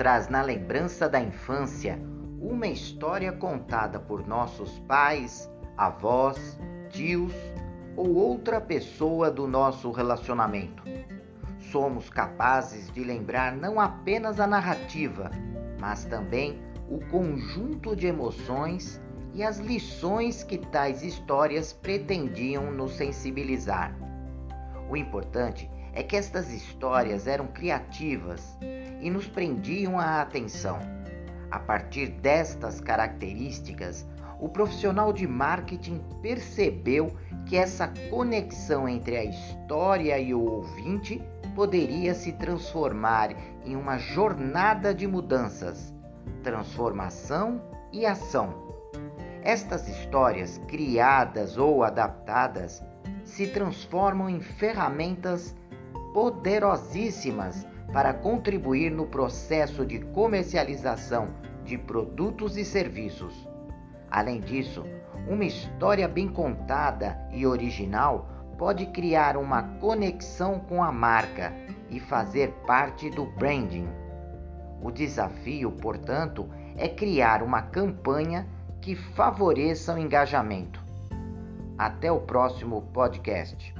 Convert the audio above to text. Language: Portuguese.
traz na lembrança da infância uma história contada por nossos pais, avós, tios ou outra pessoa do nosso relacionamento. Somos capazes de lembrar não apenas a narrativa, mas também o conjunto de emoções e as lições que tais histórias pretendiam nos sensibilizar. O importante é que estas histórias eram criativas e nos prendiam a atenção. A partir destas características, o profissional de marketing percebeu que essa conexão entre a história e o ouvinte poderia se transformar em uma jornada de mudanças, transformação e ação. Estas histórias, criadas ou adaptadas, se transformam em ferramentas poderosíssimas para contribuir no processo de comercialização de produtos e serviços. Além disso, uma história bem contada e original pode criar uma conexão com a marca e fazer parte do branding. O desafio, portanto, é criar uma campanha que favoreça o engajamento. Até o próximo podcast.